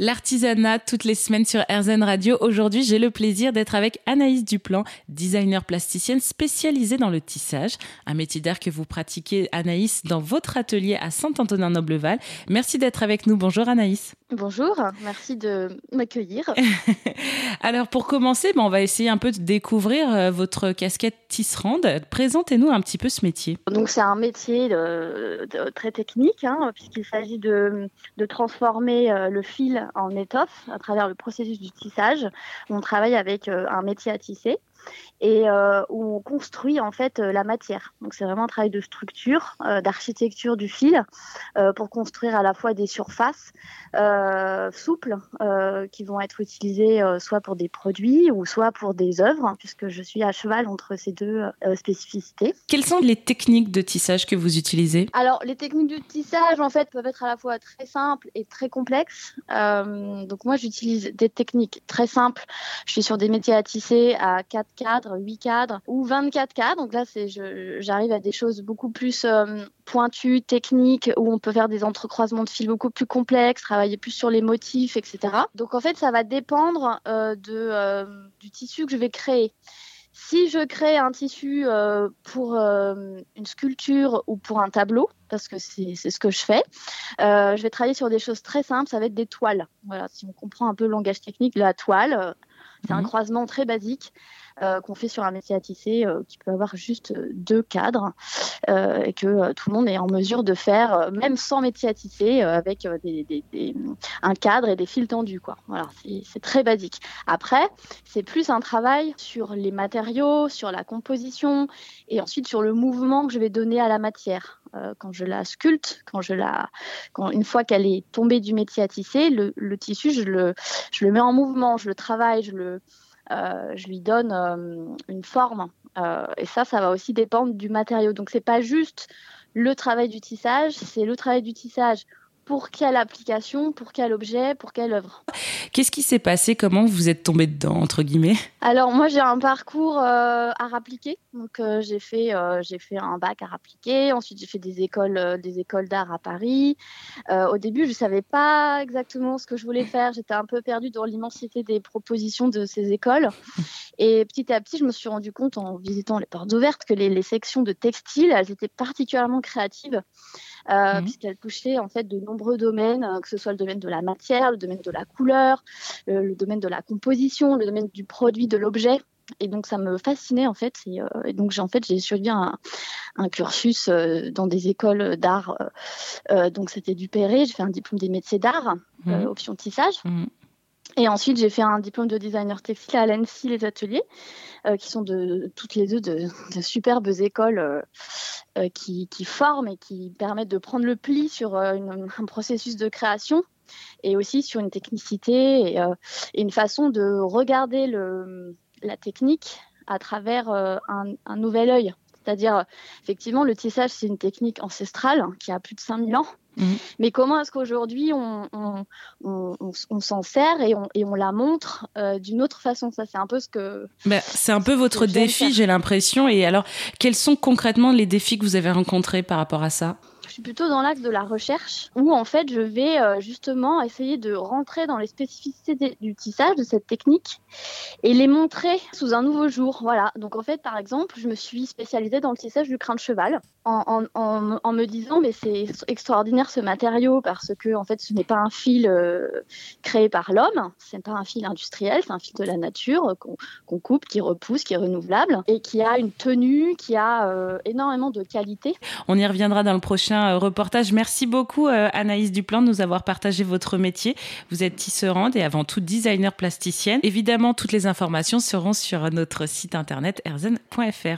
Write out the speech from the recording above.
L'artisanat toutes les semaines sur RZN Radio. Aujourd'hui, j'ai le plaisir d'être avec Anaïs Duplan, designer plasticienne spécialisée dans le tissage, un métier d'art que vous pratiquez Anaïs dans votre atelier à Saint-Antonin-Nobleval. Merci d'être avec nous. Bonjour Anaïs. Bonjour, merci de m'accueillir. Alors pour commencer, on va essayer un peu de découvrir euh, votre casquette tisserande. Présentez-nous un petit peu ce métier. Donc c'est un métier de, de, très technique, hein, puisqu'il s'agit de, de, transformer euh, le fil en étoffe à travers le processus du tissage. On travaille avec euh, un métier à tisser et euh, où on construit en fait euh, la matière. Donc c'est vraiment un travail de structure, euh, d'architecture du fil euh, pour construire à la fois des surfaces euh, souples euh, qui vont être utilisées soit pour des produits ou soit pour des œuvres, puisque je suis à cheval entre ces deux spécificités. Quelles sont les techniques de tissage que vous utilisez? Alors les techniques de tissage en fait peuvent être à la fois très simples et très complexes. donc moi j'utilise des techniques très simples. Je suis sur des métiers à tisser à 4 cadres, 8 cadres ou 24 cadres. Donc là, j'arrive à des choses beaucoup plus euh, pointues, techniques, où on peut faire des entrecroisements de fils beaucoup plus complexes, travailler plus sur les motifs, etc. Donc en fait, ça va dépendre euh, de, euh, du tissu que je vais créer. Si je crée un tissu pour une sculpture ou pour un tableau, parce que c'est ce que je fais, je vais travailler sur des choses très simples, ça va être des toiles. Voilà, si on comprend un peu le langage technique, la toile, c'est mmh. un croisement très basique euh, qu'on fait sur un métier à tisser euh, qui peut avoir juste deux cadres euh, et que tout le monde est en mesure de faire, même sans métier à tisser, avec des, des, des, un cadre et des fils tendus. Quoi. Voilà, c'est très basique. Après, c'est plus un travail sur les matériaux, sur la composition et ensuite sur le mouvement que je vais donner à la matière. Quand je la sculpte, quand je la, quand, une fois qu'elle est tombée du métier à tisser, le, tissu, je le, mets en mouvement, je le travaille, je euh, lui donne euh, une forme. Euh, et ça, ça va aussi dépendre du matériau. Donc, c'est pas juste le travail du tissage, c'est le travail du tissage pour quelle application, pour quel objet, pour quelle œuvre. Qu'est-ce qui s'est passé? Comment vous êtes tombé dedans, entre guillemets? Alors moi j'ai un parcours euh, art appliqué, donc euh, j'ai fait euh, j'ai fait un bac art appliqué, ensuite j'ai fait des écoles des écoles d'art à Paris. Au début je savais pas exactement ce que je voulais faire, j'étais un peu perdue dans l'immensité des propositions de ces écoles, et petit à petit je me suis rendu compte en visitant les portes ouvertes que les, les sections de textile elles étaient particulièrement créatives euh, mmh. puisqu'elle touchait en fait de nombreux domaines, euh, que ce soit le domaine de la matière, le domaine de la couleur, le, le domaine de la composition, le domaine du produit, de l'objet. Et donc ça me fascinait en fait. Et, euh, et donc j'ai en fait j'ai suivi un, un cursus euh, dans des écoles d'art. Euh, euh donc c'était du Perret. J'ai fait un diplôme des métiers d'art, mmh. option tissage. Mmh. Et ensuite, j'ai fait un diplôme de designer textile à l'ANSI, les ateliers, euh, qui sont de, toutes les deux de, de superbes écoles euh, euh, qui, qui, forment et qui permettent de prendre le pli sur euh, un processus de création et aussi sur une technicité et, euh, et une façon de regarder le, la technique à travers euh, un, un nouvel œil. C'est-à-dire, effectivement, le tissage, c'est une technique ancestrale qui a plus de 5000 ans Mmh. Mais comment est-ce qu'aujourd'hui on, on, on, on s'en sert et on, et on la montre euh, d'une autre façon? Ça, c'est un peu ce que. Ben, c'est un peu votre défi, j'ai l'impression. Et alors, quels sont concrètement les défis que vous avez rencontrés par rapport à ça? Suis plutôt dans l'axe de la recherche où en fait je vais euh, justement essayer de rentrer dans les spécificités du tissage de cette technique et les montrer sous un nouveau jour. Voilà. Donc en fait par exemple je me suis spécialisée dans le tissage du crin de cheval en, me disant mais c'est extraordinaire ce matériau parce que en fait ce n'est pas un fil euh, créé par l'homme, c'est pas un fil industriel, c'est un fil de la nature euh, qu'on qu coupe, qui repousse, qui est renouvelable et qui a une tenue, qui a énormément de qualité. On y reviendra dans le prochain prochain reportage. Merci beaucoup euh, Anaïs Duplan de nous avoir partagé votre métier. Vous êtes tisserande et avant tout designer plasticienne. Évidemment, toutes les informations seront sur notre site internet erzen.fr.